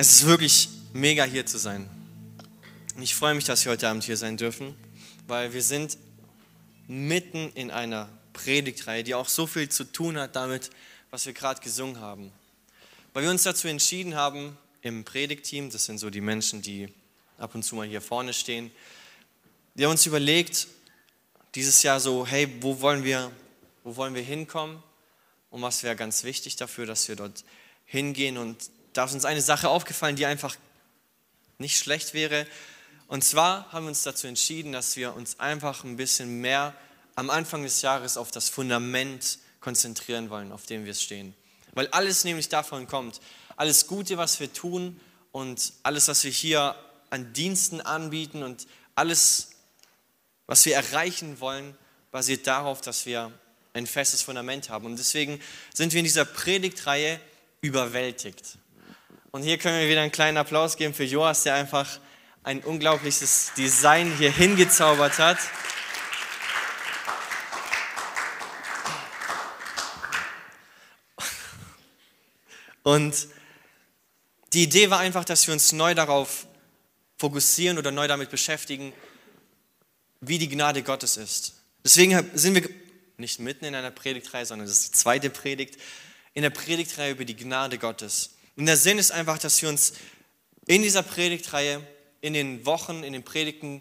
Es ist wirklich mega hier zu sein. Und ich freue mich, dass wir heute Abend hier sein dürfen, weil wir sind mitten in einer Predigtreihe, die auch so viel zu tun hat damit, was wir gerade gesungen haben. Weil wir uns dazu entschieden haben, im Predigtteam, das sind so die Menschen, die ab und zu mal hier vorne stehen, wir haben uns überlegt, dieses Jahr so, hey, wo wollen wir, wo wollen wir hinkommen? Und was wäre ganz wichtig dafür, dass wir dort hingehen? Und da ist uns eine Sache aufgefallen, die einfach nicht schlecht wäre. Und zwar haben wir uns dazu entschieden, dass wir uns einfach ein bisschen mehr am Anfang des Jahres auf das Fundament konzentrieren wollen, auf dem wir stehen. Weil alles nämlich davon kommt. Alles Gute, was wir tun und alles, was wir hier an Diensten anbieten und alles, was wir erreichen wollen, basiert darauf, dass wir ein festes Fundament haben. Und deswegen sind wir in dieser Predigtreihe überwältigt. Und hier können wir wieder einen kleinen Applaus geben für Joas, der einfach ein unglaubliches Design hier hingezaubert hat. Und die Idee war einfach, dass wir uns neu darauf fokussieren oder neu damit beschäftigen, wie die Gnade Gottes ist. Deswegen sind wir nicht mitten in einer Predigtreihe, sondern das ist die zweite Predigt, in der Predigtreihe über die Gnade Gottes. Und der Sinn ist einfach, dass wir uns in dieser Predigtreihe, in den Wochen, in den Predigten,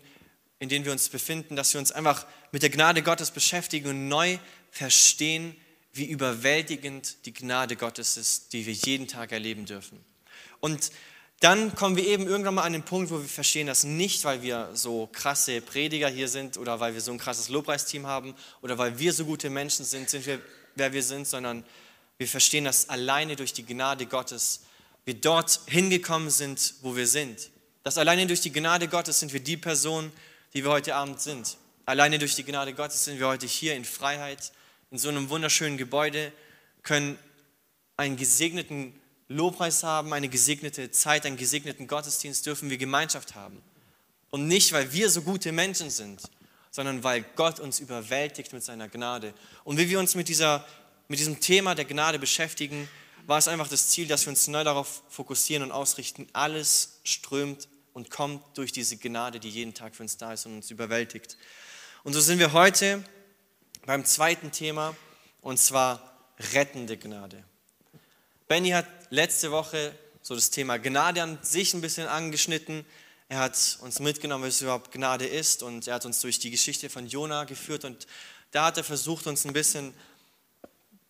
in denen wir uns befinden, dass wir uns einfach mit der Gnade Gottes beschäftigen und neu verstehen, wie überwältigend die Gnade Gottes ist, die wir jeden Tag erleben dürfen. Und dann kommen wir eben irgendwann mal an den Punkt, wo wir verstehen, dass nicht, weil wir so krasse Prediger hier sind oder weil wir so ein krasses Lobpreisteam haben oder weil wir so gute Menschen sind, sind wir, wer wir sind, sondern wir verstehen, dass alleine durch die Gnade Gottes wir dort hingekommen sind, wo wir sind. Dass alleine durch die Gnade Gottes sind wir die Person, die wir heute Abend sind. Alleine durch die Gnade Gottes sind wir heute hier in Freiheit, in so einem wunderschönen Gebäude, können einen gesegneten Lobpreis haben, eine gesegnete Zeit, einen gesegneten Gottesdienst, dürfen wir Gemeinschaft haben. Und nicht, weil wir so gute Menschen sind, sondern weil Gott uns überwältigt mit seiner Gnade. Und wie wir uns mit, dieser, mit diesem Thema der Gnade beschäftigen, war es einfach das Ziel, dass wir uns neu darauf fokussieren und ausrichten. Alles strömt und kommt durch diese Gnade, die jeden Tag für uns da ist und uns überwältigt. Und so sind wir heute beim zweiten Thema, und zwar rettende Gnade. Benny hat letzte Woche so das Thema Gnade an sich ein bisschen angeschnitten. Er hat uns mitgenommen, was überhaupt Gnade ist und er hat uns durch die Geschichte von Jona geführt und da hat er versucht, uns ein bisschen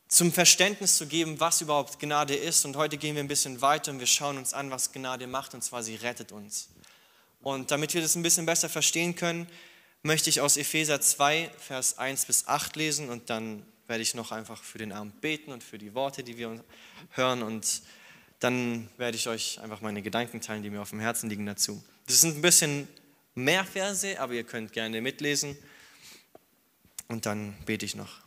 zum Verständnis zu geben, was überhaupt Gnade ist. Und heute gehen wir ein bisschen weiter und wir schauen uns an, was Gnade macht und zwar sie rettet uns. Und damit wir das ein bisschen besser verstehen können, möchte ich aus Epheser 2, Vers 1 bis 8 lesen und dann werde ich noch einfach für den Abend beten und für die Worte, die wir hören. Und dann werde ich euch einfach meine Gedanken teilen, die mir auf dem Herzen liegen dazu. Das sind ein bisschen mehr Verse, aber ihr könnt gerne mitlesen. Und dann bete ich noch.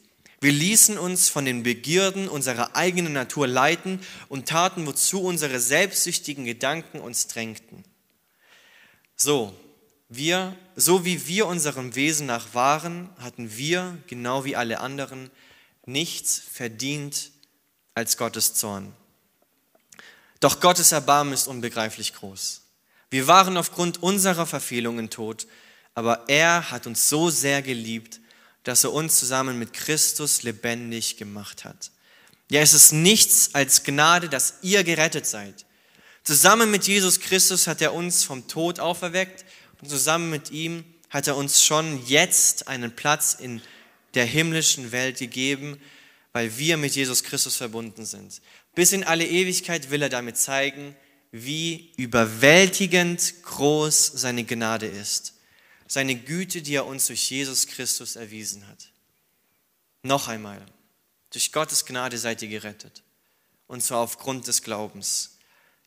Wir ließen uns von den Begierden unserer eigenen Natur leiten und taten, wozu unsere selbstsüchtigen Gedanken uns drängten. So, wir, so wie wir unserem Wesen nach waren, hatten wir, genau wie alle anderen, nichts verdient als Gottes Zorn. Doch Gottes Erbarmen ist unbegreiflich groß. Wir waren aufgrund unserer Verfehlungen tot, aber er hat uns so sehr geliebt, dass er uns zusammen mit Christus lebendig gemacht hat. Ja, es ist nichts als Gnade, dass ihr gerettet seid. Zusammen mit Jesus Christus hat er uns vom Tod auferweckt und zusammen mit ihm hat er uns schon jetzt einen Platz in der himmlischen Welt gegeben, weil wir mit Jesus Christus verbunden sind. Bis in alle Ewigkeit will er damit zeigen, wie überwältigend groß seine Gnade ist. Seine Güte, die er uns durch Jesus Christus erwiesen hat. Noch einmal, durch Gottes Gnade seid ihr gerettet. Und zwar aufgrund des Glaubens.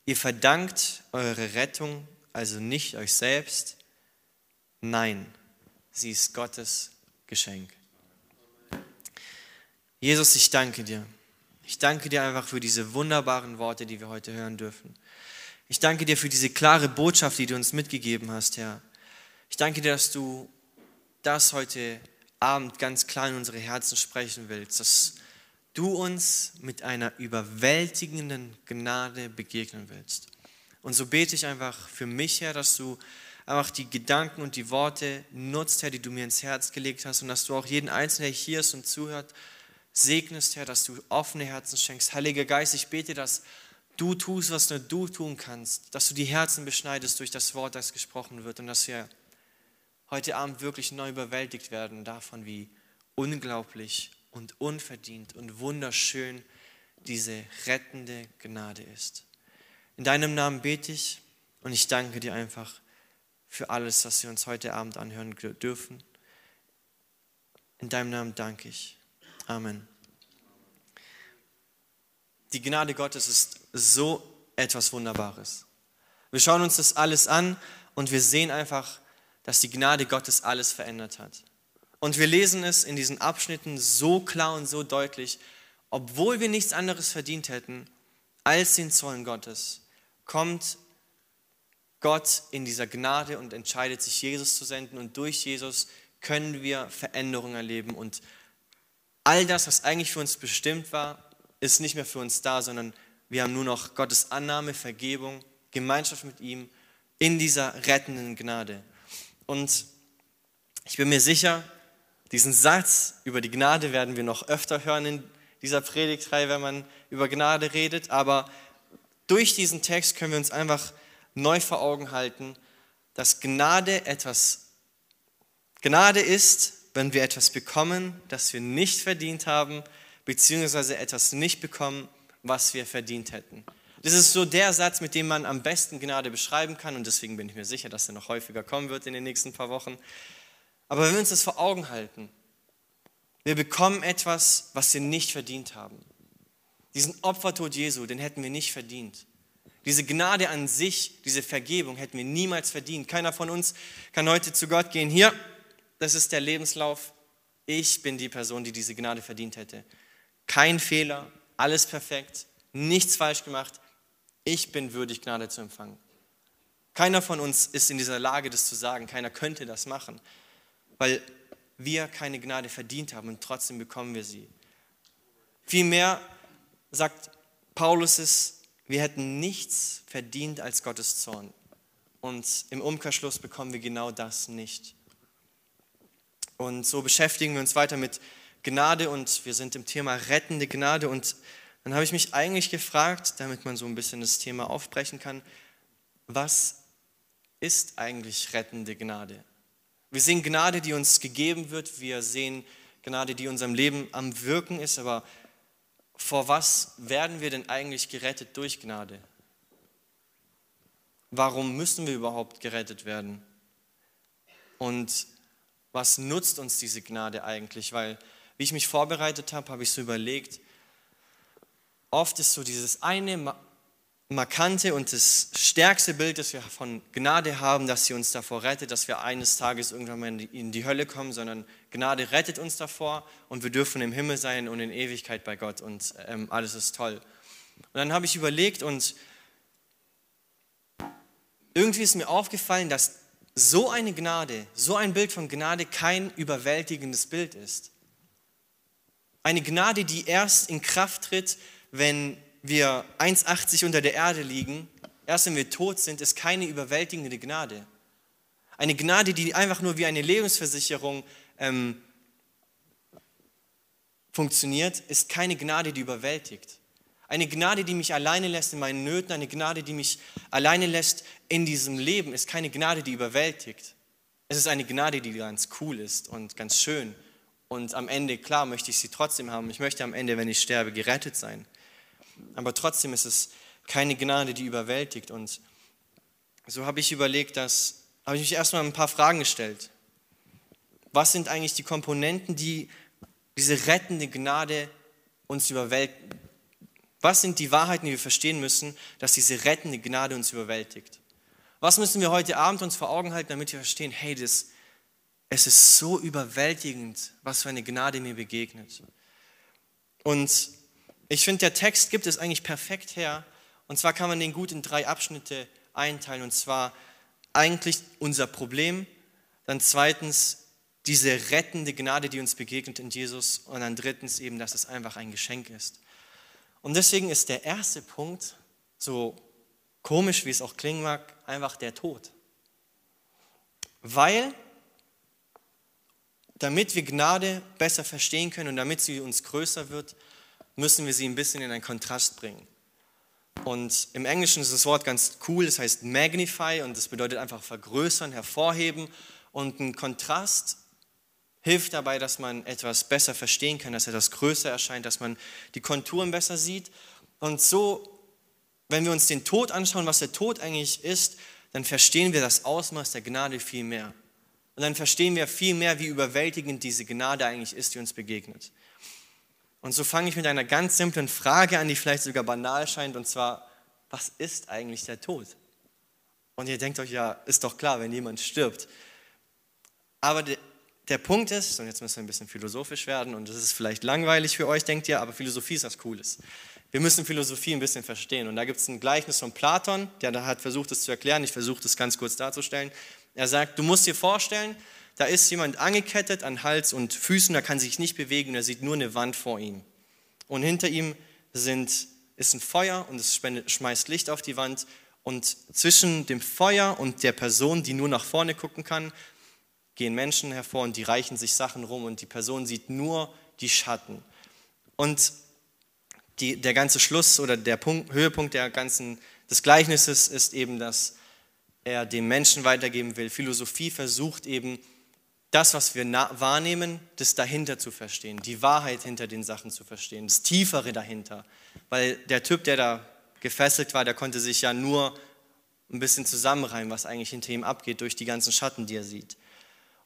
Ihr verdankt eure Rettung also nicht euch selbst. Nein, sie ist Gottes Geschenk. Jesus, ich danke dir. Ich danke dir einfach für diese wunderbaren Worte, die wir heute hören dürfen. Ich danke dir für diese klare Botschaft, die du uns mitgegeben hast, Herr. Ich danke dir, dass du das heute Abend ganz klar in unsere Herzen sprechen willst, dass du uns mit einer überwältigenden Gnade begegnen willst. Und so bete ich einfach für mich, Herr, dass du einfach die Gedanken und die Worte nutzt, Herr, die du mir ins Herz gelegt hast und dass du auch jeden Einzelnen, der hier ist und zuhört, segnest, Herr, dass du offene Herzen schenkst. Heiliger Geist, ich bete, dass du tust, was nur du tun kannst, dass du die Herzen beschneidest durch das Wort, das gesprochen wird und dass wir heute Abend wirklich neu überwältigt werden davon, wie unglaublich und unverdient und wunderschön diese rettende Gnade ist. In deinem Namen bete ich und ich danke dir einfach für alles, was wir uns heute Abend anhören dürfen. In deinem Namen danke ich. Amen. Die Gnade Gottes ist so etwas Wunderbares. Wir schauen uns das alles an und wir sehen einfach, dass die Gnade Gottes alles verändert hat. Und wir lesen es in diesen Abschnitten so klar und so deutlich, obwohl wir nichts anderes verdient hätten als den Zorn Gottes, kommt Gott in dieser Gnade und entscheidet sich, Jesus zu senden. Und durch Jesus können wir Veränderungen erleben. Und all das, was eigentlich für uns bestimmt war, ist nicht mehr für uns da, sondern wir haben nur noch Gottes Annahme, Vergebung, Gemeinschaft mit ihm in dieser rettenden Gnade. Und ich bin mir sicher, diesen Satz über die Gnade werden wir noch öfter hören in dieser Predigtreihe, wenn man über Gnade redet. Aber durch diesen Text können wir uns einfach neu vor Augen halten, dass Gnade etwas, Gnade ist, wenn wir etwas bekommen, das wir nicht verdient haben, beziehungsweise etwas nicht bekommen, was wir verdient hätten. Das ist so der Satz, mit dem man am besten Gnade beschreiben kann und deswegen bin ich mir sicher, dass er noch häufiger kommen wird in den nächsten paar Wochen. Aber wenn wir uns das vor Augen halten, wir bekommen etwas, was wir nicht verdient haben. Diesen Opfertod Jesu, den hätten wir nicht verdient. Diese Gnade an sich, diese Vergebung hätten wir niemals verdient. Keiner von uns kann heute zu Gott gehen. Hier, das ist der Lebenslauf. Ich bin die Person, die diese Gnade verdient hätte. Kein Fehler, alles perfekt, nichts falsch gemacht. Ich bin würdig, Gnade zu empfangen. Keiner von uns ist in dieser Lage, das zu sagen. Keiner könnte das machen, weil wir keine Gnade verdient haben und trotzdem bekommen wir sie. Vielmehr sagt Paulus es, wir hätten nichts verdient als Gottes Zorn. Und im Umkehrschluss bekommen wir genau das nicht. Und so beschäftigen wir uns weiter mit Gnade und wir sind im Thema rettende Gnade. Und dann habe ich mich eigentlich gefragt, damit man so ein bisschen das Thema aufbrechen kann, was ist eigentlich rettende Gnade? Wir sehen Gnade, die uns gegeben wird. Wir sehen Gnade, die unserem Leben am Wirken ist. Aber vor was werden wir denn eigentlich gerettet durch Gnade? Warum müssen wir überhaupt gerettet werden? Und was nutzt uns diese Gnade eigentlich? Weil, wie ich mich vorbereitet habe, habe ich so überlegt, oft ist so dieses eine markante und das stärkste Bild, das wir von Gnade haben, dass sie uns davor rettet, dass wir eines Tages irgendwann mal in die Hölle kommen, sondern Gnade rettet uns davor und wir dürfen im Himmel sein und in Ewigkeit bei Gott und ähm, alles ist toll. Und dann habe ich überlegt und irgendwie ist mir aufgefallen, dass so eine Gnade, so ein Bild von Gnade kein überwältigendes Bild ist. Eine Gnade, die erst in Kraft tritt, wenn wir 1,80 unter der Erde liegen, erst wenn wir tot sind, ist keine überwältigende Gnade. Eine Gnade, die einfach nur wie eine Lebensversicherung ähm, funktioniert, ist keine Gnade, die überwältigt. Eine Gnade, die mich alleine lässt in meinen Nöten, eine Gnade, die mich alleine lässt in diesem Leben, ist keine Gnade, die überwältigt. Es ist eine Gnade, die ganz cool ist und ganz schön. Und am Ende, klar, möchte ich sie trotzdem haben. Ich möchte am Ende, wenn ich sterbe, gerettet sein. Aber trotzdem ist es keine Gnade, die überwältigt. Und so habe ich überlegt, dass, habe ich mich erstmal ein paar Fragen gestellt. Was sind eigentlich die Komponenten, die diese rettende Gnade uns überwältigen? Was sind die Wahrheiten, die wir verstehen müssen, dass diese rettende Gnade uns überwältigt? Was müssen wir heute Abend uns vor Augen halten, damit wir verstehen, hey, das, es ist so überwältigend, was für eine Gnade mir begegnet. Und ich finde, der Text gibt es eigentlich perfekt her. Und zwar kann man den gut in drei Abschnitte einteilen. Und zwar eigentlich unser Problem, dann zweitens diese rettende Gnade, die uns begegnet in Jesus und dann drittens eben, dass es einfach ein Geschenk ist. Und deswegen ist der erste Punkt, so komisch wie es auch klingen mag, einfach der Tod. Weil, damit wir Gnade besser verstehen können und damit sie uns größer wird, müssen wir sie ein bisschen in einen Kontrast bringen. Und im Englischen ist das Wort ganz cool, das heißt magnify und das bedeutet einfach vergrößern, hervorheben. Und ein Kontrast hilft dabei, dass man etwas besser verstehen kann, dass etwas größer erscheint, dass man die Konturen besser sieht. Und so, wenn wir uns den Tod anschauen, was der Tod eigentlich ist, dann verstehen wir das Ausmaß der Gnade viel mehr. Und dann verstehen wir viel mehr, wie überwältigend diese Gnade eigentlich ist, die uns begegnet. Und so fange ich mit einer ganz simplen Frage an, die vielleicht sogar banal scheint, und zwar, was ist eigentlich der Tod? Und ihr denkt euch, ja, ist doch klar, wenn jemand stirbt. Aber der, der Punkt ist, und jetzt müssen wir ein bisschen philosophisch werden, und das ist vielleicht langweilig für euch, denkt ihr, aber Philosophie ist was Cooles. Wir müssen Philosophie ein bisschen verstehen. Und da gibt es ein Gleichnis von Platon, der hat versucht, das zu erklären. Ich versuche das ganz kurz darzustellen. Er sagt, du musst dir vorstellen, da ist jemand angekettet an Hals und Füßen, er kann sich nicht bewegen, er sieht nur eine Wand vor ihm. Und hinter ihm sind, ist ein Feuer und es schmeißt Licht auf die Wand. Und zwischen dem Feuer und der Person, die nur nach vorne gucken kann, gehen Menschen hervor und die reichen sich Sachen rum und die Person sieht nur die Schatten. Und die, der ganze Schluss oder der Punkt, Höhepunkt der ganzen, des Gleichnisses ist eben, dass er dem Menschen weitergeben will. Philosophie versucht eben, das, was wir wahrnehmen, das dahinter zu verstehen, die Wahrheit hinter den Sachen zu verstehen, das Tiefere dahinter. Weil der Typ, der da gefesselt war, der konnte sich ja nur ein bisschen zusammenreimen, was eigentlich hinter ihm abgeht, durch die ganzen Schatten, die er sieht.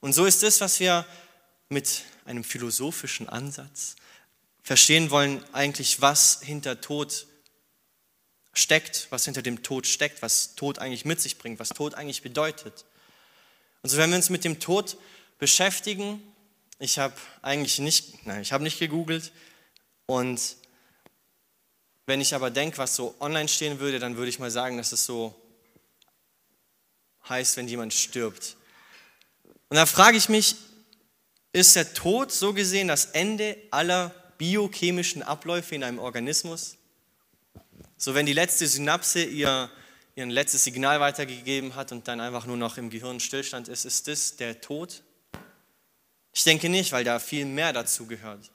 Und so ist es, was wir mit einem philosophischen Ansatz verstehen wollen, eigentlich, was hinter Tod steckt, was hinter dem Tod steckt, was Tod eigentlich mit sich bringt, was Tod eigentlich bedeutet. Und so wenn wir uns mit dem Tod beschäftigen. Ich habe eigentlich nicht, nein, ich habe nicht gegoogelt. Und wenn ich aber denke, was so online stehen würde, dann würde ich mal sagen, dass es so heißt, wenn jemand stirbt. Und da frage ich mich, ist der Tod so gesehen das Ende aller biochemischen Abläufe in einem Organismus? So wenn die letzte Synapse ihr, ihr letztes Signal weitergegeben hat und dann einfach nur noch im Gehirn Stillstand ist, ist das der Tod? Ich denke nicht, weil da viel mehr dazu gehört.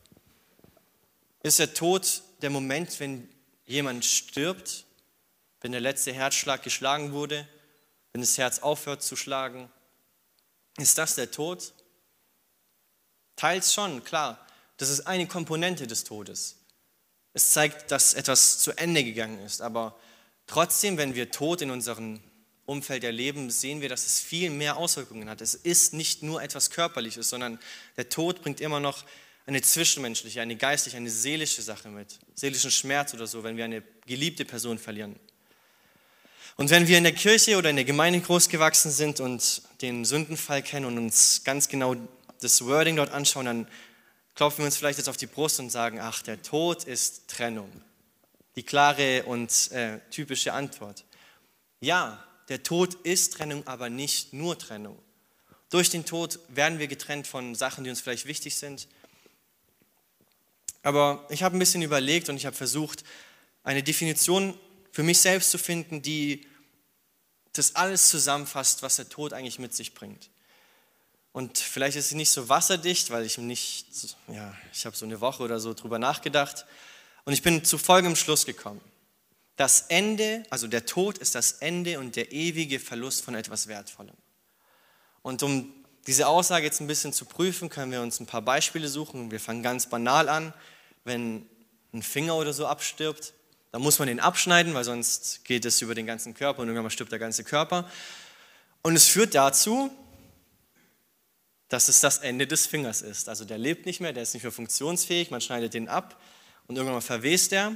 Ist der Tod der Moment, wenn jemand stirbt, wenn der letzte Herzschlag geschlagen wurde, wenn das Herz aufhört zu schlagen? Ist das der Tod? Teils schon, klar. Das ist eine Komponente des Todes. Es zeigt, dass etwas zu Ende gegangen ist. Aber trotzdem, wenn wir Tod in unseren Umfeld erleben, sehen wir, dass es viel mehr Auswirkungen hat. Es ist nicht nur etwas Körperliches, sondern der Tod bringt immer noch eine zwischenmenschliche, eine geistliche, eine seelische Sache mit. Seelischen Schmerz oder so, wenn wir eine geliebte Person verlieren. Und wenn wir in der Kirche oder in der Gemeinde großgewachsen sind und den Sündenfall kennen und uns ganz genau das Wording dort anschauen, dann klopfen wir uns vielleicht jetzt auf die Brust und sagen, ach, der Tod ist Trennung. Die klare und äh, typische Antwort. Ja, der Tod ist Trennung, aber nicht nur Trennung. Durch den Tod werden wir getrennt von Sachen, die uns vielleicht wichtig sind. Aber ich habe ein bisschen überlegt und ich habe versucht, eine Definition für mich selbst zu finden, die das alles zusammenfasst, was der Tod eigentlich mit sich bringt. Und vielleicht ist sie nicht so wasserdicht, weil ich nicht, ja, ich habe so eine Woche oder so drüber nachgedacht. Und ich bin zu folgendem Schluss gekommen. Das Ende, also der Tod ist das Ende und der ewige Verlust von etwas Wertvollem. Und um diese Aussage jetzt ein bisschen zu prüfen, können wir uns ein paar Beispiele suchen. Wir fangen ganz banal an. Wenn ein Finger oder so abstirbt, dann muss man den abschneiden, weil sonst geht es über den ganzen Körper und irgendwann stirbt der ganze Körper. Und es führt dazu, dass es das Ende des Fingers ist. Also der lebt nicht mehr, der ist nicht mehr funktionsfähig, man schneidet den ab und irgendwann verwest er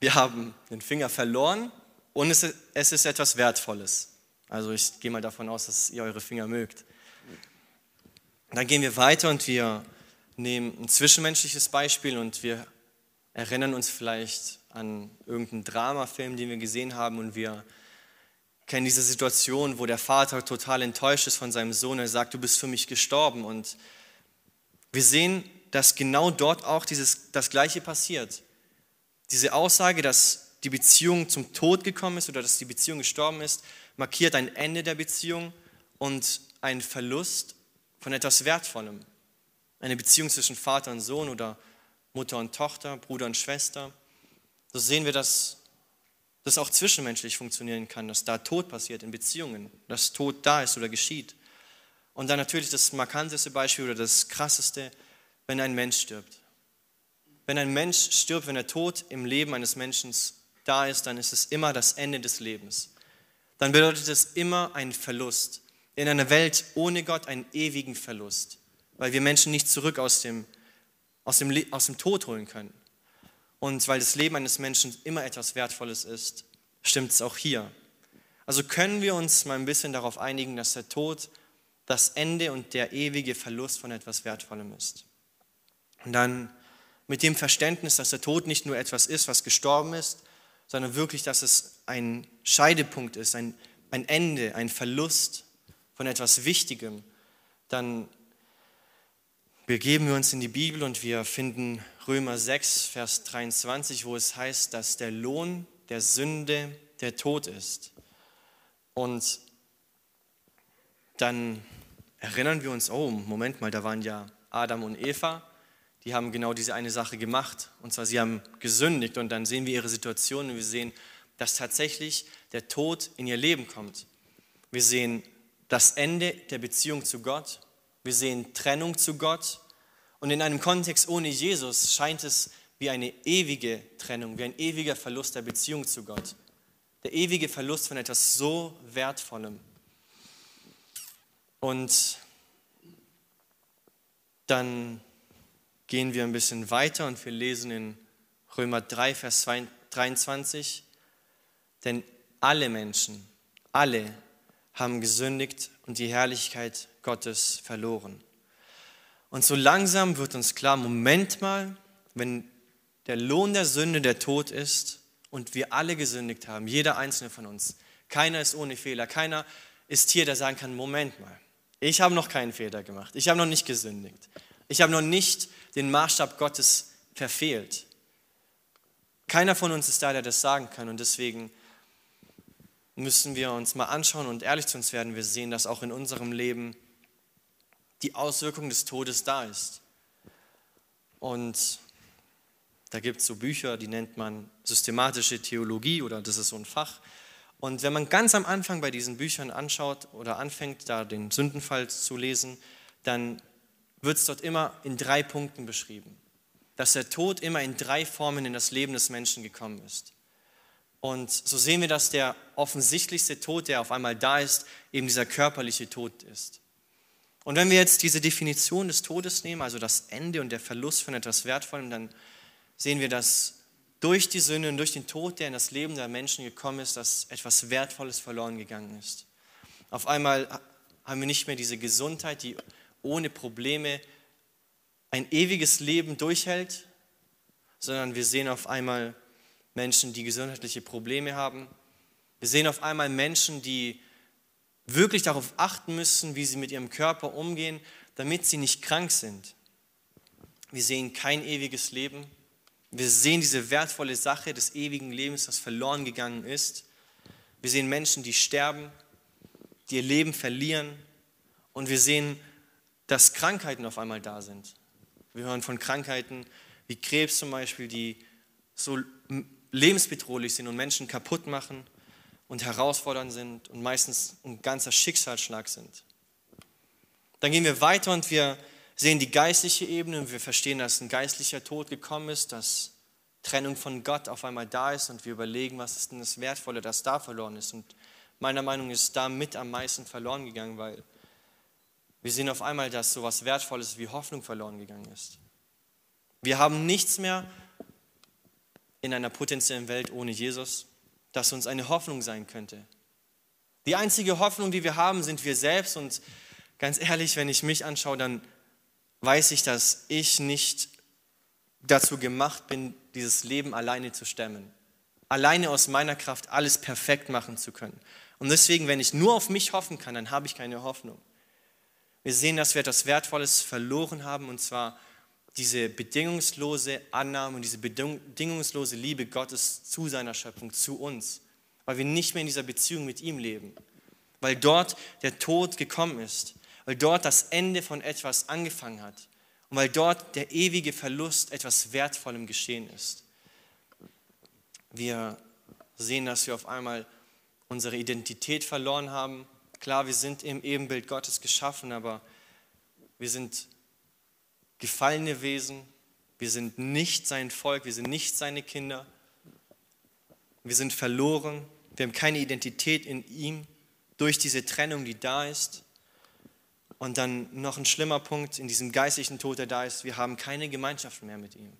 wir haben den Finger verloren und es ist etwas Wertvolles. Also ich gehe mal davon aus, dass ihr eure Finger mögt. Dann gehen wir weiter und wir nehmen ein zwischenmenschliches Beispiel und wir erinnern uns vielleicht an irgendeinen Dramafilm, den wir gesehen haben und wir kennen diese Situation, wo der Vater total enttäuscht ist von seinem Sohn. Er sagt, du bist für mich gestorben. Und wir sehen, dass genau dort auch dieses, das Gleiche passiert. Diese Aussage, dass die Beziehung zum Tod gekommen ist oder dass die Beziehung gestorben ist, markiert ein Ende der Beziehung und einen Verlust von etwas Wertvollem. Eine Beziehung zwischen Vater und Sohn oder Mutter und Tochter, Bruder und Schwester. So sehen wir, dass das auch zwischenmenschlich funktionieren kann, dass da Tod passiert in Beziehungen, dass Tod da ist oder geschieht. Und dann natürlich das markanteste Beispiel oder das krasseste, wenn ein Mensch stirbt. Wenn ein Mensch stirbt, wenn der Tod im Leben eines Menschen da ist, dann ist es immer das Ende des Lebens. Dann bedeutet es immer einen Verlust. In einer Welt ohne Gott einen ewigen Verlust, weil wir Menschen nicht zurück aus dem, aus dem, aus dem Tod holen können. Und weil das Leben eines Menschen immer etwas Wertvolles ist, stimmt es auch hier. Also können wir uns mal ein bisschen darauf einigen, dass der Tod das Ende und der ewige Verlust von etwas Wertvollem ist. Und dann mit dem Verständnis, dass der Tod nicht nur etwas ist, was gestorben ist, sondern wirklich, dass es ein Scheidepunkt ist, ein, ein Ende, ein Verlust von etwas Wichtigem, dann begeben wir uns in die Bibel und wir finden Römer 6, Vers 23, wo es heißt, dass der Lohn der Sünde der Tod ist. Und dann erinnern wir uns, oh, Moment mal, da waren ja Adam und Eva, die haben genau diese eine Sache gemacht. Und zwar, sie haben gesündigt und dann sehen wir ihre Situation und wir sehen, dass tatsächlich der Tod in ihr Leben kommt. Wir sehen das Ende der Beziehung zu Gott. Wir sehen Trennung zu Gott. Und in einem Kontext ohne Jesus scheint es wie eine ewige Trennung, wie ein ewiger Verlust der Beziehung zu Gott. Der ewige Verlust von etwas so Wertvollem. Und dann gehen wir ein bisschen weiter und wir lesen in Römer 3, Vers 23, denn alle Menschen, alle haben gesündigt und die Herrlichkeit Gottes verloren. Und so langsam wird uns klar, Moment mal, wenn der Lohn der Sünde der Tod ist und wir alle gesündigt haben, jeder einzelne von uns, keiner ist ohne Fehler, keiner ist hier, der sagen kann, Moment mal, ich habe noch keinen Fehler gemacht, ich habe noch nicht gesündigt, ich habe noch nicht den Maßstab Gottes verfehlt. Keiner von uns ist da, der das sagen kann und deswegen müssen wir uns mal anschauen und ehrlich zu uns werden. Wir sehen, dass auch in unserem Leben die Auswirkung des Todes da ist. Und da gibt es so Bücher, die nennt man systematische Theologie oder das ist so ein Fach. Und wenn man ganz am Anfang bei diesen Büchern anschaut oder anfängt, da den Sündenfall zu lesen, dann wird es dort immer in drei Punkten beschrieben. Dass der Tod immer in drei Formen in das Leben des Menschen gekommen ist. Und so sehen wir, dass der offensichtlichste Tod, der auf einmal da ist, eben dieser körperliche Tod ist. Und wenn wir jetzt diese Definition des Todes nehmen, also das Ende und der Verlust von etwas Wertvollem, dann sehen wir, dass durch die Sünde und durch den Tod, der in das Leben der Menschen gekommen ist, dass etwas Wertvolles verloren gegangen ist. Auf einmal haben wir nicht mehr diese Gesundheit, die ohne Probleme ein ewiges Leben durchhält, sondern wir sehen auf einmal Menschen, die gesundheitliche Probleme haben. Wir sehen auf einmal Menschen, die wirklich darauf achten müssen, wie sie mit ihrem Körper umgehen, damit sie nicht krank sind. Wir sehen kein ewiges Leben. Wir sehen diese wertvolle Sache des ewigen Lebens, das verloren gegangen ist. Wir sehen Menschen, die sterben, die ihr Leben verlieren. Und wir sehen, dass Krankheiten auf einmal da sind. Wir hören von Krankheiten wie Krebs zum Beispiel, die so lebensbedrohlich sind und Menschen kaputt machen und herausfordernd sind und meistens ein ganzer Schicksalsschlag sind. Dann gehen wir weiter und wir sehen die geistliche Ebene und wir verstehen, dass ein geistlicher Tod gekommen ist, dass Trennung von Gott auf einmal da ist und wir überlegen, was ist denn das Wertvolle, das da verloren ist. Und meiner Meinung nach ist da mit am meisten verloren gegangen, weil wir sehen auf einmal, dass so etwas Wertvolles wie Hoffnung verloren gegangen ist. Wir haben nichts mehr in einer potenziellen Welt ohne Jesus, das uns eine Hoffnung sein könnte. Die einzige Hoffnung, die wir haben, sind wir selbst. Und ganz ehrlich, wenn ich mich anschaue, dann weiß ich, dass ich nicht dazu gemacht bin, dieses Leben alleine zu stemmen. Alleine aus meiner Kraft alles perfekt machen zu können. Und deswegen, wenn ich nur auf mich hoffen kann, dann habe ich keine Hoffnung. Wir sehen, dass wir etwas Wertvolles verloren haben, und zwar diese bedingungslose Annahme und diese bedingungslose Liebe Gottes zu seiner Schöpfung, zu uns, weil wir nicht mehr in dieser Beziehung mit ihm leben, weil dort der Tod gekommen ist, weil dort das Ende von etwas angefangen hat und weil dort der ewige Verlust etwas Wertvollem geschehen ist. Wir sehen, dass wir auf einmal unsere Identität verloren haben. Klar, wir sind im Ebenbild Gottes geschaffen, aber wir sind gefallene Wesen. Wir sind nicht sein Volk, wir sind nicht seine Kinder. Wir sind verloren. Wir haben keine Identität in ihm durch diese Trennung, die da ist. Und dann noch ein schlimmer Punkt in diesem geistlichen Tod, der da ist, wir haben keine Gemeinschaft mehr mit ihm.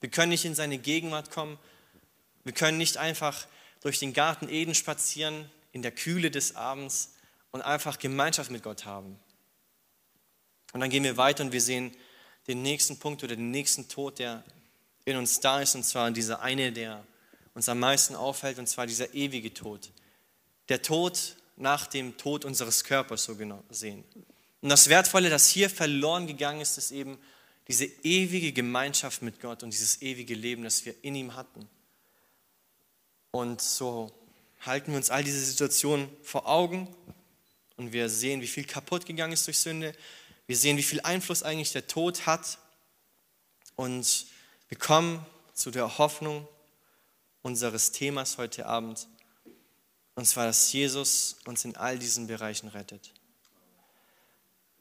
Wir können nicht in seine Gegenwart kommen. Wir können nicht einfach durch den Garten Eden spazieren in der Kühle des Abends und einfach Gemeinschaft mit Gott haben. Und dann gehen wir weiter und wir sehen den nächsten Punkt oder den nächsten Tod, der in uns da ist, und zwar dieser eine, der uns am meisten aufhält, und zwar dieser ewige Tod. Der Tod nach dem Tod unseres Körpers, so genau sehen. Und das Wertvolle, das hier verloren gegangen ist, ist eben diese ewige Gemeinschaft mit Gott und dieses ewige Leben, das wir in ihm hatten. Und so halten wir uns all diese Situationen vor Augen und wir sehen, wie viel kaputt gegangen ist durch Sünde. Wir sehen, wie viel Einfluss eigentlich der Tod hat. Und wir kommen zu der Hoffnung unseres Themas heute Abend. Und zwar, dass Jesus uns in all diesen Bereichen rettet.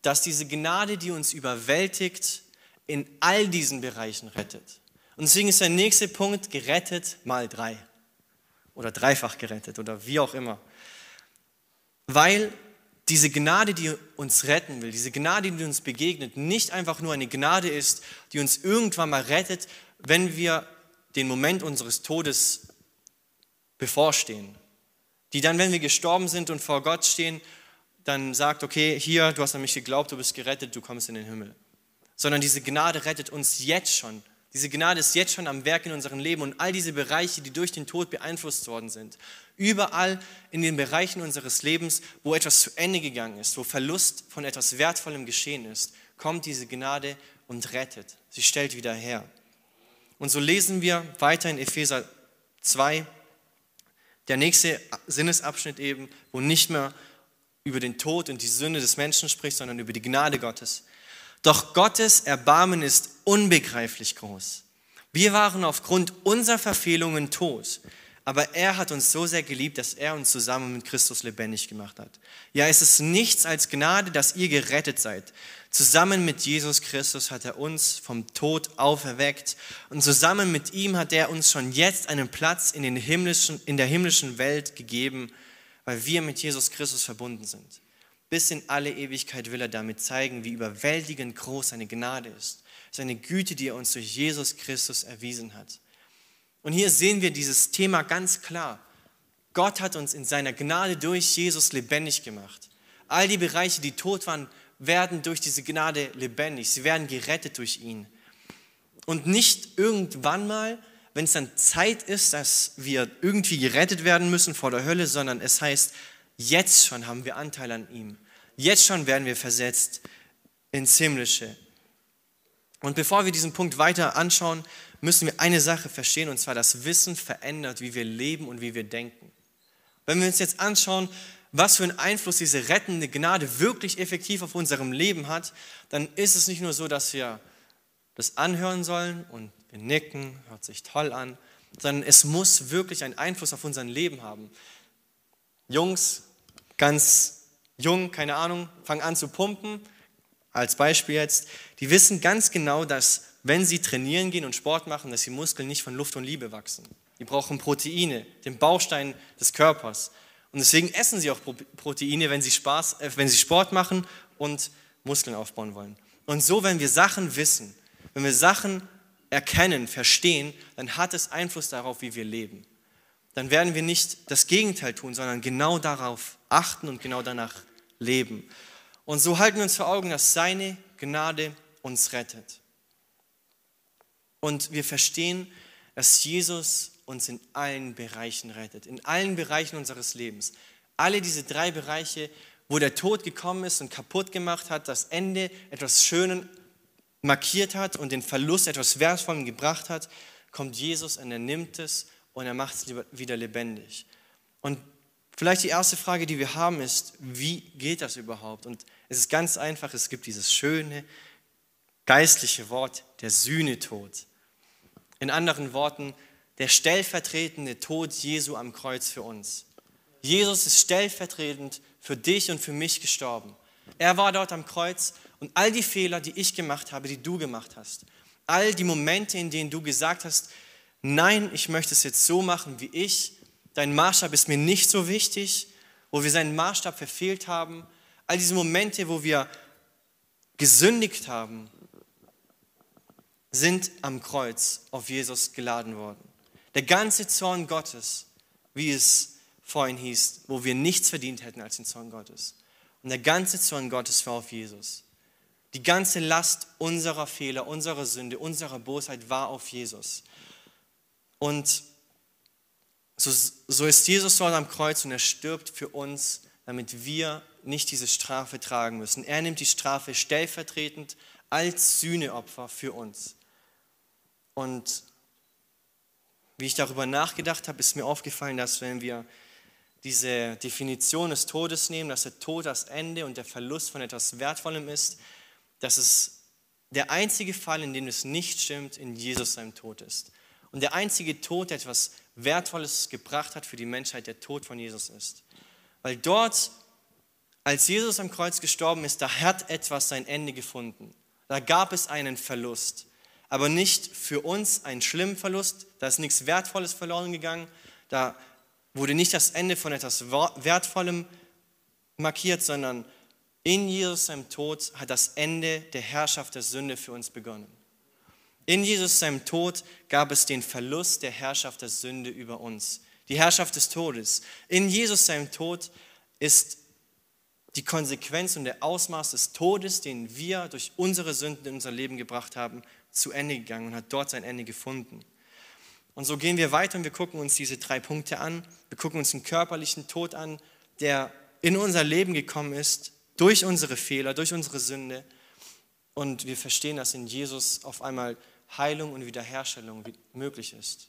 Dass diese Gnade, die uns überwältigt, in all diesen Bereichen rettet. Und deswegen ist der nächste Punkt gerettet mal drei. Oder dreifach gerettet oder wie auch immer. Weil diese Gnade, die uns retten will, diese Gnade, die uns begegnet, nicht einfach nur eine Gnade ist, die uns irgendwann mal rettet, wenn wir den Moment unseres Todes bevorstehen. Die dann, wenn wir gestorben sind und vor Gott stehen, dann sagt, okay, hier, du hast an mich geglaubt, du bist gerettet, du kommst in den Himmel. Sondern diese Gnade rettet uns jetzt schon. Diese Gnade ist jetzt schon am Werk in unserem Leben und all diese Bereiche, die durch den Tod beeinflusst worden sind. Überall in den Bereichen unseres Lebens, wo etwas zu Ende gegangen ist, wo Verlust von etwas Wertvollem geschehen ist, kommt diese Gnade und rettet. Sie stellt wieder her. Und so lesen wir weiter in Epheser 2, der nächste Sinnesabschnitt eben, wo nicht mehr über den Tod und die Sünde des Menschen spricht, sondern über die Gnade Gottes. Doch Gottes Erbarmen ist unbegreiflich groß. Wir waren aufgrund unserer Verfehlungen tot. Aber er hat uns so sehr geliebt, dass er uns zusammen mit Christus lebendig gemacht hat. Ja, es ist nichts als Gnade, dass ihr gerettet seid. Zusammen mit Jesus Christus hat er uns vom Tod auferweckt und zusammen mit ihm hat er uns schon jetzt einen Platz in, den himmlischen, in der himmlischen Welt gegeben, weil wir mit Jesus Christus verbunden sind. Bis in alle Ewigkeit will er damit zeigen, wie überwältigend groß seine Gnade ist, seine Güte, die er uns durch Jesus Christus erwiesen hat. Und hier sehen wir dieses Thema ganz klar. Gott hat uns in seiner Gnade durch Jesus lebendig gemacht. All die Bereiche, die tot waren, werden durch diese Gnade lebendig. Sie werden gerettet durch ihn. Und nicht irgendwann mal, wenn es dann Zeit ist, dass wir irgendwie gerettet werden müssen vor der Hölle, sondern es heißt, jetzt schon haben wir Anteil an ihm. Jetzt schon werden wir versetzt ins Himmlische. Und bevor wir diesen Punkt weiter anschauen, müssen wir eine Sache verstehen, und zwar das Wissen verändert, wie wir leben und wie wir denken. Wenn wir uns jetzt anschauen, was für einen Einfluss diese rettende Gnade wirklich effektiv auf unserem Leben hat, dann ist es nicht nur so, dass wir das anhören sollen und wir nicken, hört sich toll an, sondern es muss wirklich einen Einfluss auf unser Leben haben. Jungs, ganz jung, keine Ahnung, fangen an zu pumpen, als Beispiel jetzt, die wissen ganz genau, dass wenn sie trainieren gehen und Sport machen, dass die Muskeln nicht von Luft und Liebe wachsen. Die brauchen Proteine, den Baustein des Körpers. Und deswegen essen sie auch Proteine, wenn sie, Spaß, äh, wenn sie Sport machen und Muskeln aufbauen wollen. Und so, wenn wir Sachen wissen, wenn wir Sachen erkennen, verstehen, dann hat es Einfluss darauf, wie wir leben. Dann werden wir nicht das Gegenteil tun, sondern genau darauf achten und genau danach leben. Und so halten wir uns vor Augen, dass seine Gnade uns rettet. Und wir verstehen, dass Jesus uns in allen Bereichen rettet, in allen Bereichen unseres Lebens. Alle diese drei Bereiche, wo der Tod gekommen ist und kaputt gemacht hat, das Ende etwas Schönes markiert hat und den Verlust etwas Wertvollem gebracht hat, kommt Jesus und er nimmt es und er macht es wieder lebendig. Und vielleicht die erste Frage, die wir haben, ist, wie geht das überhaupt? Und es ist ganz einfach, es gibt dieses schöne geistliche Wort, der Sühnetod. In anderen Worten, der stellvertretende Tod Jesu am Kreuz für uns. Jesus ist stellvertretend für dich und für mich gestorben. Er war dort am Kreuz und all die Fehler, die ich gemacht habe, die du gemacht hast, all die Momente, in denen du gesagt hast, nein, ich möchte es jetzt so machen wie ich, dein Maßstab ist mir nicht so wichtig, wo wir seinen Maßstab verfehlt haben, all diese Momente, wo wir gesündigt haben, sind am Kreuz auf Jesus geladen worden. Der ganze Zorn Gottes, wie es vorhin hieß, wo wir nichts verdient hätten als den Zorn Gottes. Und der ganze Zorn Gottes war auf Jesus. Die ganze Last unserer Fehler, unserer Sünde, unserer Bosheit war auf Jesus. Und so, so ist Jesus dort am Kreuz und er stirbt für uns, damit wir nicht diese Strafe tragen müssen. Er nimmt die Strafe stellvertretend als Sühneopfer für uns. Und wie ich darüber nachgedacht habe, ist mir aufgefallen, dass wenn wir diese Definition des Todes nehmen, dass der Tod das Ende und der Verlust von etwas Wertvollem ist, dass es der einzige Fall, in dem es nicht stimmt, in Jesus seinem Tod ist. Und der einzige Tod, der etwas Wertvolles gebracht hat für die Menschheit, der Tod von Jesus ist. Weil dort, als Jesus am Kreuz gestorben ist, da hat etwas sein Ende gefunden. Da gab es einen Verlust aber nicht für uns einen schlimmen Verlust. Da ist nichts Wertvolles verloren gegangen. Da wurde nicht das Ende von etwas Wertvollem markiert, sondern in Jesus seinem Tod hat das Ende der Herrschaft der Sünde für uns begonnen. In Jesus seinem Tod gab es den Verlust der Herrschaft der Sünde über uns, die Herrschaft des Todes. In Jesus seinem Tod ist die Konsequenz und der Ausmaß des Todes, den wir durch unsere Sünden in unser Leben gebracht haben, zu Ende gegangen und hat dort sein Ende gefunden. Und so gehen wir weiter und wir gucken uns diese drei Punkte an. Wir gucken uns den körperlichen Tod an, der in unser Leben gekommen ist, durch unsere Fehler, durch unsere Sünde. Und wir verstehen, dass in Jesus auf einmal Heilung und Wiederherstellung möglich ist.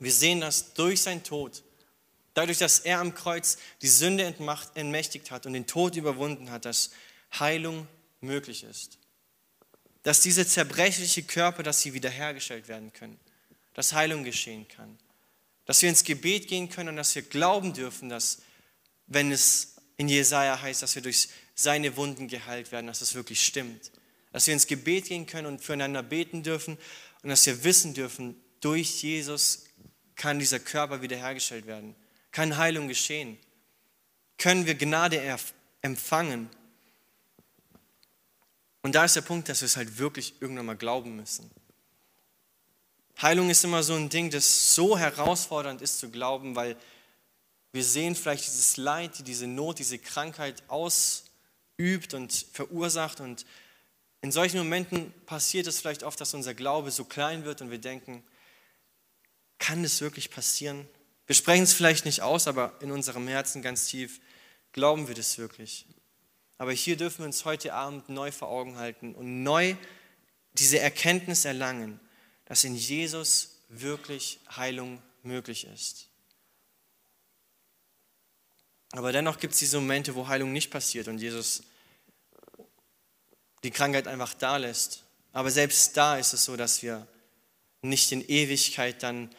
Wir sehen, dass durch sein Tod, dadurch, dass er am Kreuz die Sünde entmächtigt hat und den Tod überwunden hat, dass Heilung möglich ist. Dass diese zerbrechliche Körper, dass sie wiederhergestellt werden können, dass Heilung geschehen kann, dass wir ins Gebet gehen können und dass wir glauben dürfen, dass, wenn es in Jesaja heißt, dass wir durch seine Wunden geheilt werden, dass es wirklich stimmt, dass wir ins Gebet gehen können und füreinander beten dürfen und dass wir wissen dürfen, durch Jesus kann dieser Körper wiederhergestellt werden, kann Heilung geschehen, können wir Gnade empfangen und da ist der Punkt, dass wir es halt wirklich irgendwann mal glauben müssen. Heilung ist immer so ein Ding, das so herausfordernd ist zu glauben, weil wir sehen vielleicht dieses Leid, diese Not, diese Krankheit ausübt und verursacht. Und in solchen Momenten passiert es vielleicht oft, dass unser Glaube so klein wird und wir denken, kann das wirklich passieren? Wir sprechen es vielleicht nicht aus, aber in unserem Herzen ganz tief glauben wir das wirklich. Aber hier dürfen wir uns heute Abend neu vor Augen halten und neu diese Erkenntnis erlangen, dass in Jesus wirklich Heilung möglich ist. Aber dennoch gibt es diese Momente, wo Heilung nicht passiert und Jesus die Krankheit einfach da lässt. Aber selbst da ist es so, dass wir nicht in Ewigkeit dann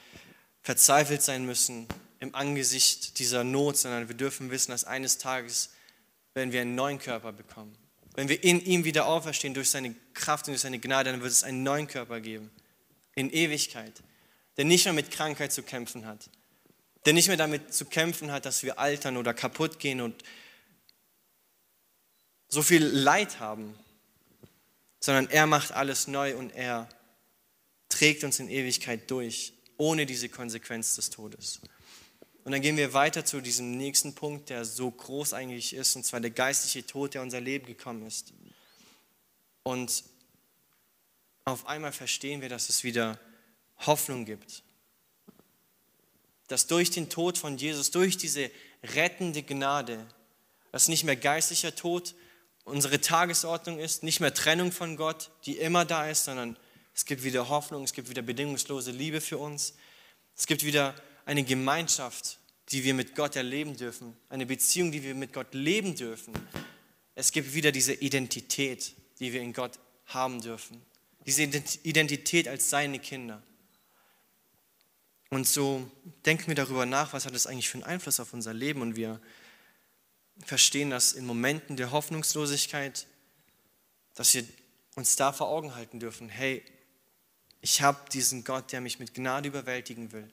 verzweifelt sein müssen im Angesicht dieser Not, sondern wir dürfen wissen, dass eines Tages wenn wir einen neuen Körper bekommen. Wenn wir in ihm wieder auferstehen durch seine Kraft und durch seine Gnade, dann wird es einen neuen Körper geben. In Ewigkeit. Der nicht mehr mit Krankheit zu kämpfen hat. Der nicht mehr damit zu kämpfen hat, dass wir altern oder kaputt gehen und so viel Leid haben. Sondern er macht alles neu und er trägt uns in Ewigkeit durch, ohne diese Konsequenz des Todes. Und dann gehen wir weiter zu diesem nächsten Punkt, der so groß eigentlich ist, und zwar der geistliche Tod, der unser Leben gekommen ist. Und auf einmal verstehen wir, dass es wieder Hoffnung gibt. Dass durch den Tod von Jesus, durch diese rettende Gnade, dass nicht mehr geistlicher Tod unsere Tagesordnung ist, nicht mehr Trennung von Gott, die immer da ist, sondern es gibt wieder Hoffnung, es gibt wieder bedingungslose Liebe für uns. Es gibt wieder eine Gemeinschaft, die wir mit Gott erleben dürfen, eine Beziehung, die wir mit Gott leben dürfen. Es gibt wieder diese Identität, die wir in Gott haben dürfen. Diese Identität als seine Kinder. Und so denken wir darüber nach, was hat das eigentlich für einen Einfluss auf unser Leben. Und wir verstehen das in Momenten der Hoffnungslosigkeit, dass wir uns da vor Augen halten dürfen, hey, ich habe diesen Gott, der mich mit Gnade überwältigen will,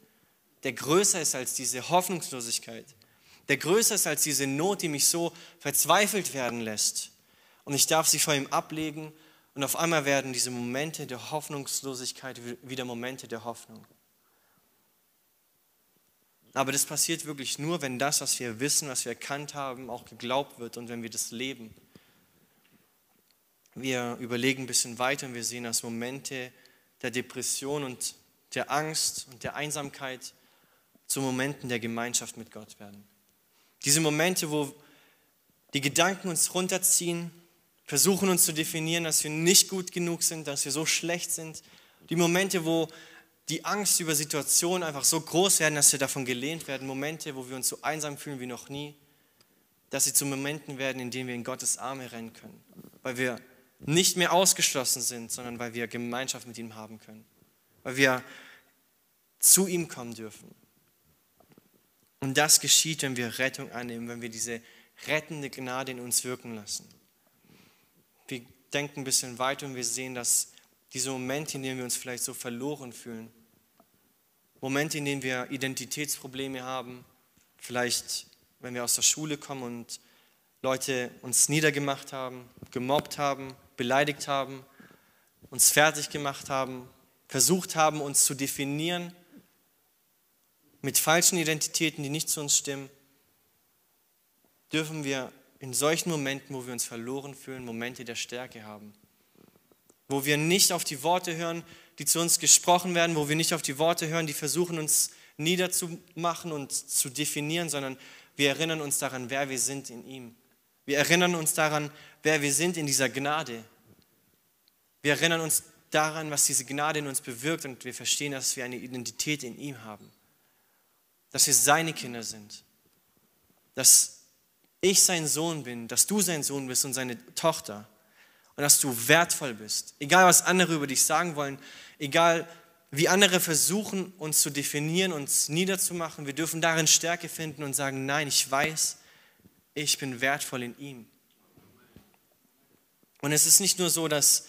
der größer ist als diese Hoffnungslosigkeit, der größer ist als diese Not, die mich so verzweifelt werden lässt. Und ich darf sie vor ihm ablegen und auf einmal werden diese Momente der Hoffnungslosigkeit wieder Momente der Hoffnung. Aber das passiert wirklich nur, wenn das, was wir wissen, was wir erkannt haben, auch geglaubt wird und wenn wir das leben. Wir überlegen ein bisschen weiter und wir sehen, dass Momente der Depression und der Angst und der Einsamkeit zu Momenten der Gemeinschaft mit Gott werden. Diese Momente, wo die Gedanken uns runterziehen, versuchen uns zu definieren, dass wir nicht gut genug sind, dass wir so schlecht sind. Die Momente, wo die Angst über Situationen einfach so groß werden, dass wir davon gelehnt werden. Momente, wo wir uns so einsam fühlen wie noch nie. Dass sie zu Momenten werden, in denen wir in Gottes Arme rennen können. Weil wir nicht mehr ausgeschlossen sind, sondern weil wir Gemeinschaft mit ihm haben können. Weil wir zu ihm kommen dürfen. Und das geschieht, wenn wir Rettung annehmen, wenn wir diese rettende Gnade in uns wirken lassen. Wir denken ein bisschen weiter und wir sehen, dass diese Momente, in denen wir uns vielleicht so verloren fühlen, Momente, in denen wir Identitätsprobleme haben, vielleicht wenn wir aus der Schule kommen und Leute uns niedergemacht haben, gemobbt haben, beleidigt haben, uns fertig gemacht haben, versucht haben, uns zu definieren mit falschen Identitäten, die nicht zu uns stimmen, dürfen wir in solchen Momenten, wo wir uns verloren fühlen, Momente der Stärke haben. Wo wir nicht auf die Worte hören, die zu uns gesprochen werden, wo wir nicht auf die Worte hören, die versuchen uns niederzumachen und zu definieren, sondern wir erinnern uns daran, wer wir sind in ihm. Wir erinnern uns daran, wer wir sind in dieser Gnade. Wir erinnern uns daran, was diese Gnade in uns bewirkt und wir verstehen, dass wir eine Identität in ihm haben. Dass wir seine Kinder sind. Dass ich sein Sohn bin, dass du sein Sohn bist und seine Tochter. Und dass du wertvoll bist. Egal, was andere über dich sagen wollen, egal, wie andere versuchen, uns zu definieren, uns niederzumachen, wir dürfen darin Stärke finden und sagen, nein, ich weiß, ich bin wertvoll in ihm. Und es ist nicht nur so, dass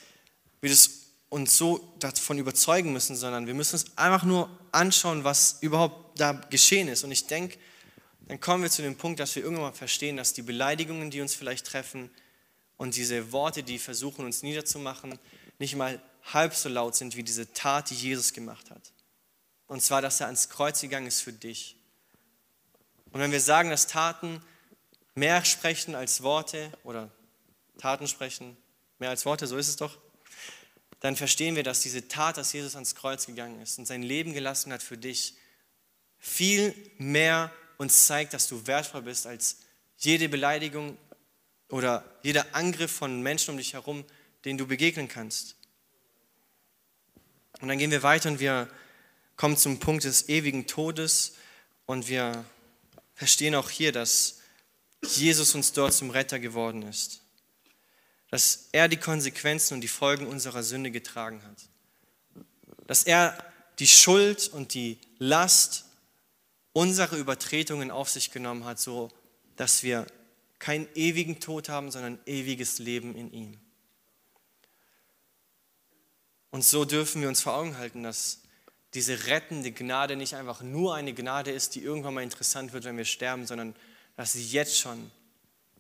wir das uns so davon überzeugen müssen, sondern wir müssen uns einfach nur anschauen, was überhaupt da geschehen ist. Und ich denke, dann kommen wir zu dem Punkt, dass wir irgendwann verstehen, dass die Beleidigungen, die uns vielleicht treffen und diese Worte, die versuchen, uns niederzumachen, nicht mal halb so laut sind wie diese Tat, die Jesus gemacht hat. Und zwar, dass er ans Kreuz gegangen ist für dich. Und wenn wir sagen, dass Taten mehr sprechen als Worte oder Taten sprechen mehr als Worte, so ist es doch, dann verstehen wir, dass diese Tat, dass Jesus ans Kreuz gegangen ist und sein Leben gelassen hat für dich, viel mehr uns zeigt, dass du wertvoll bist als jede Beleidigung oder jeder Angriff von Menschen um dich herum, den du begegnen kannst. Und dann gehen wir weiter und wir kommen zum Punkt des ewigen Todes und wir verstehen auch hier, dass Jesus uns dort zum Retter geworden ist. Dass er die Konsequenzen und die Folgen unserer Sünde getragen hat. Dass er die Schuld und die Last unserer Übertretungen auf sich genommen hat, so dass wir keinen ewigen Tod haben, sondern ewiges Leben in ihm. Und so dürfen wir uns vor Augen halten, dass diese rettende Gnade nicht einfach nur eine Gnade ist, die irgendwann mal interessant wird, wenn wir sterben, sondern dass sie jetzt schon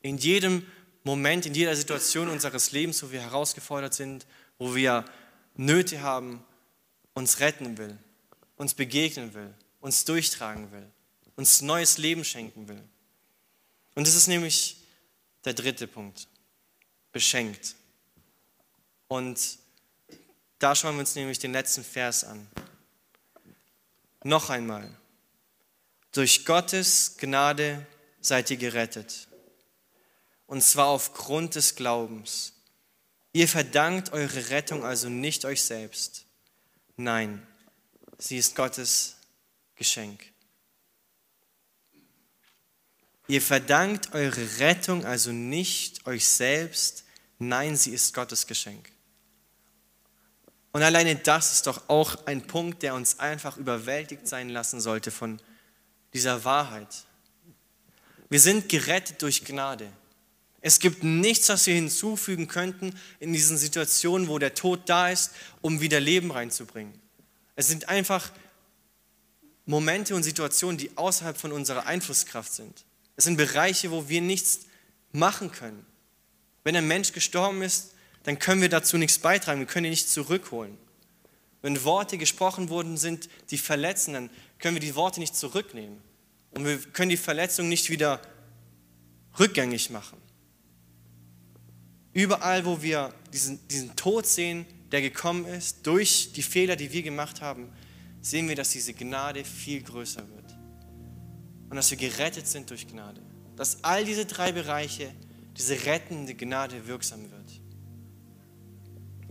in jedem Moment, in jeder Situation unseres Lebens, wo wir herausgefordert sind, wo wir Nöte haben, uns retten will, uns begegnen will, uns durchtragen will, uns neues Leben schenken will. Und das ist nämlich der dritte Punkt. Beschenkt. Und da schauen wir uns nämlich den letzten Vers an. Noch einmal. Durch Gottes Gnade seid ihr gerettet. Und zwar aufgrund des Glaubens. Ihr verdankt eure Rettung also nicht euch selbst. Nein, sie ist Gottes Geschenk. Ihr verdankt eure Rettung also nicht euch selbst. Nein, sie ist Gottes Geschenk. Und alleine das ist doch auch ein Punkt, der uns einfach überwältigt sein lassen sollte von dieser Wahrheit. Wir sind gerettet durch Gnade. Es gibt nichts, was wir hinzufügen könnten in diesen Situationen, wo der Tod da ist, um wieder Leben reinzubringen. Es sind einfach Momente und Situationen, die außerhalb von unserer Einflusskraft sind. Es sind Bereiche, wo wir nichts machen können. Wenn ein Mensch gestorben ist, dann können wir dazu nichts beitragen, wir können ihn nicht zurückholen. Wenn Worte gesprochen worden sind, die verletzen, dann können wir die Worte nicht zurücknehmen. Und wir können die Verletzung nicht wieder rückgängig machen. Überall, wo wir diesen, diesen Tod sehen, der gekommen ist, durch die Fehler, die wir gemacht haben, sehen wir, dass diese Gnade viel größer wird. Und dass wir gerettet sind durch Gnade. Dass all diese drei Bereiche, diese rettende Gnade wirksam wird.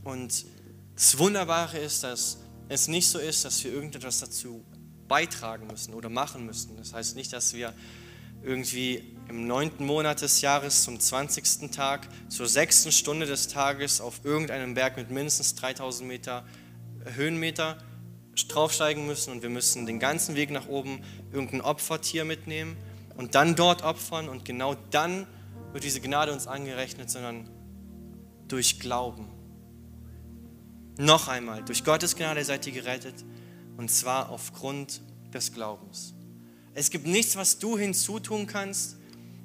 Und das Wunderbare ist, dass es nicht so ist, dass wir irgendetwas dazu beitragen müssen oder machen müssen. Das heißt nicht, dass wir irgendwie im neunten Monat des Jahres zum 20. Tag zur sechsten Stunde des Tages auf irgendeinem Berg mit mindestens 3000 Meter Höhenmeter draufsteigen müssen und wir müssen den ganzen Weg nach oben irgendein Opfertier mitnehmen und dann dort opfern und genau dann wird diese Gnade uns angerechnet, sondern durch Glauben. Noch einmal, durch Gottes Gnade seid ihr gerettet und zwar aufgrund des Glaubens. Es gibt nichts, was du hinzutun kannst.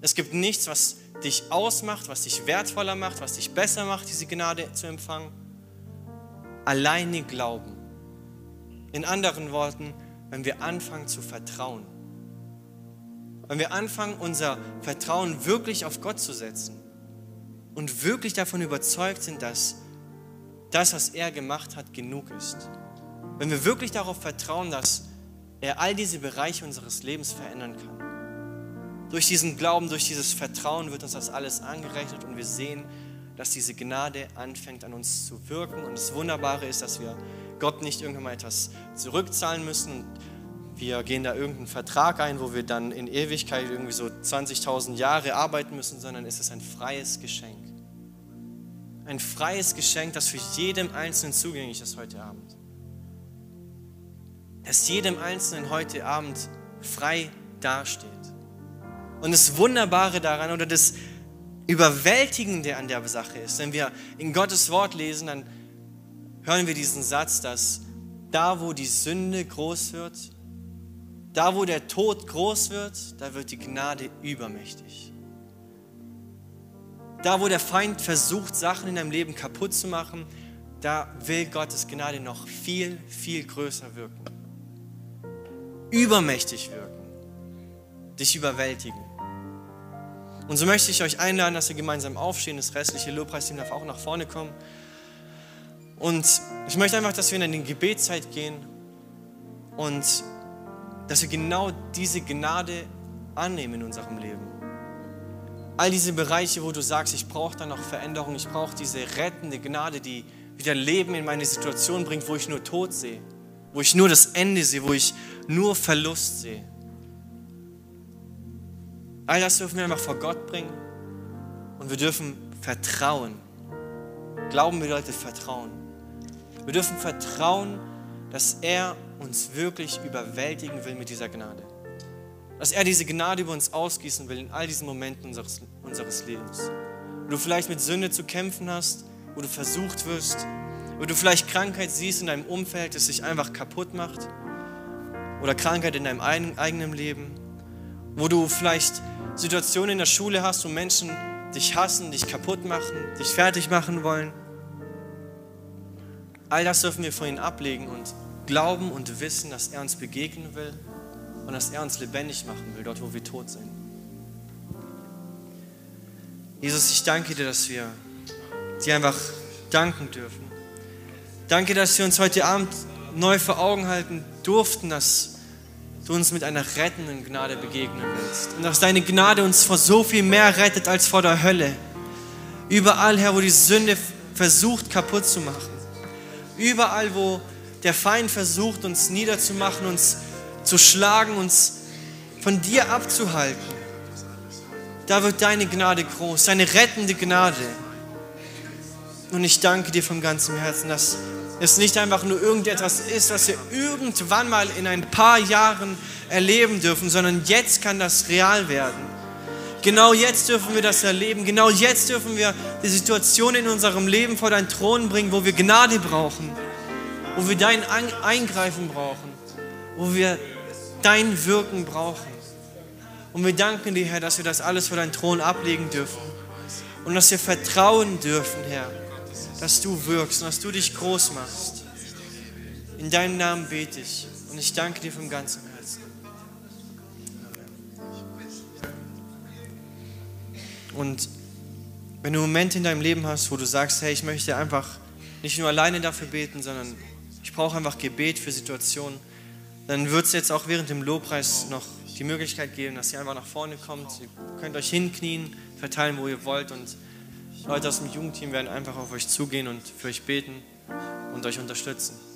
Es gibt nichts, was dich ausmacht, was dich wertvoller macht, was dich besser macht, diese Gnade zu empfangen. Alleine Glauben. In anderen Worten, wenn wir anfangen zu vertrauen. Wenn wir anfangen, unser Vertrauen wirklich auf Gott zu setzen und wirklich davon überzeugt sind, dass das, was er gemacht hat, genug ist. Wenn wir wirklich darauf vertrauen, dass er all diese Bereiche unseres Lebens verändern kann. Durch diesen Glauben, durch dieses Vertrauen wird uns das alles angerechnet und wir sehen, dass diese Gnade anfängt an uns zu wirken. Und das Wunderbare ist, dass wir Gott nicht irgendwann mal etwas zurückzahlen müssen und wir gehen da irgendeinen Vertrag ein, wo wir dann in Ewigkeit irgendwie so 20.000 Jahre arbeiten müssen, sondern es ist ein freies Geschenk. Ein freies Geschenk, das für jedem Einzelnen zugänglich ist heute Abend dass jedem Einzelnen heute Abend frei dasteht. Und das Wunderbare daran oder das Überwältigende an der Sache ist, wenn wir in Gottes Wort lesen, dann hören wir diesen Satz, dass da, wo die Sünde groß wird, da, wo der Tod groß wird, da wird die Gnade übermächtig. Da, wo der Feind versucht, Sachen in deinem Leben kaputt zu machen, da will Gottes Gnade noch viel, viel größer wirken übermächtig wirken, dich überwältigen. Und so möchte ich euch einladen, dass wir gemeinsam aufstehen. Das restliche Lobpreisteam darf auch nach vorne kommen. Und ich möchte einfach, dass wir in die Gebetszeit gehen und dass wir genau diese Gnade annehmen in unserem Leben. All diese Bereiche, wo du sagst, ich brauche da noch Veränderung, ich brauche diese rettende Gnade, die wieder Leben in meine Situation bringt, wo ich nur Tod sehe wo ich nur das Ende sehe, wo ich nur Verlust sehe. All das dürfen wir einfach vor Gott bringen und wir dürfen vertrauen. Glauben bedeutet Vertrauen. Wir dürfen vertrauen, dass er uns wirklich überwältigen will mit dieser Gnade. Dass er diese Gnade über uns ausgießen will in all diesen Momenten unseres, unseres Lebens. Wo du vielleicht mit Sünde zu kämpfen hast, wo du versucht wirst, wo du vielleicht Krankheit siehst in deinem Umfeld, das sich einfach kaputt macht. Oder Krankheit in deinem eigenen Leben. Wo du vielleicht Situationen in der Schule hast, wo Menschen dich hassen, dich kaputt machen, dich fertig machen wollen. All das dürfen wir vor ihnen ablegen und glauben und wissen, dass er uns begegnen will und dass er uns lebendig machen will, dort wo wir tot sind. Jesus, ich danke dir, dass wir dir einfach danken dürfen. Danke, dass wir uns heute Abend neu vor Augen halten durften, dass du uns mit einer rettenden Gnade begegnen willst. Und dass deine Gnade uns vor so viel mehr rettet als vor der Hölle. Überall, Herr, wo die Sünde versucht kaputt zu machen. Überall, wo der Feind versucht, uns niederzumachen, uns zu schlagen, uns von dir abzuhalten. Da wird deine Gnade groß, deine rettende Gnade. Und ich danke dir von ganzem Herzen, dass es nicht einfach nur irgendetwas ist, was wir irgendwann mal in ein paar Jahren erleben dürfen, sondern jetzt kann das real werden. Genau jetzt dürfen wir das erleben. Genau jetzt dürfen wir die Situation in unserem Leben vor deinen Thron bringen, wo wir Gnade brauchen, wo wir dein Eingreifen brauchen, wo wir dein Wirken brauchen. Und wir danken dir, Herr, dass wir das alles vor deinen Thron ablegen dürfen und dass wir vertrauen dürfen, Herr, dass du wirkst und dass du dich groß machst. In deinem Namen bete ich und ich danke dir vom ganzen Herzen. Und wenn du Momente in deinem Leben hast, wo du sagst, hey, ich möchte einfach nicht nur alleine dafür beten, sondern ich brauche einfach Gebet für Situationen, dann wird es jetzt auch während dem Lobpreis noch die Möglichkeit geben, dass ihr einfach nach vorne kommt. Ihr könnt euch hinknien, verteilen, wo ihr wollt und Leute aus dem Jugendteam werden einfach auf euch zugehen und für euch beten und euch unterstützen.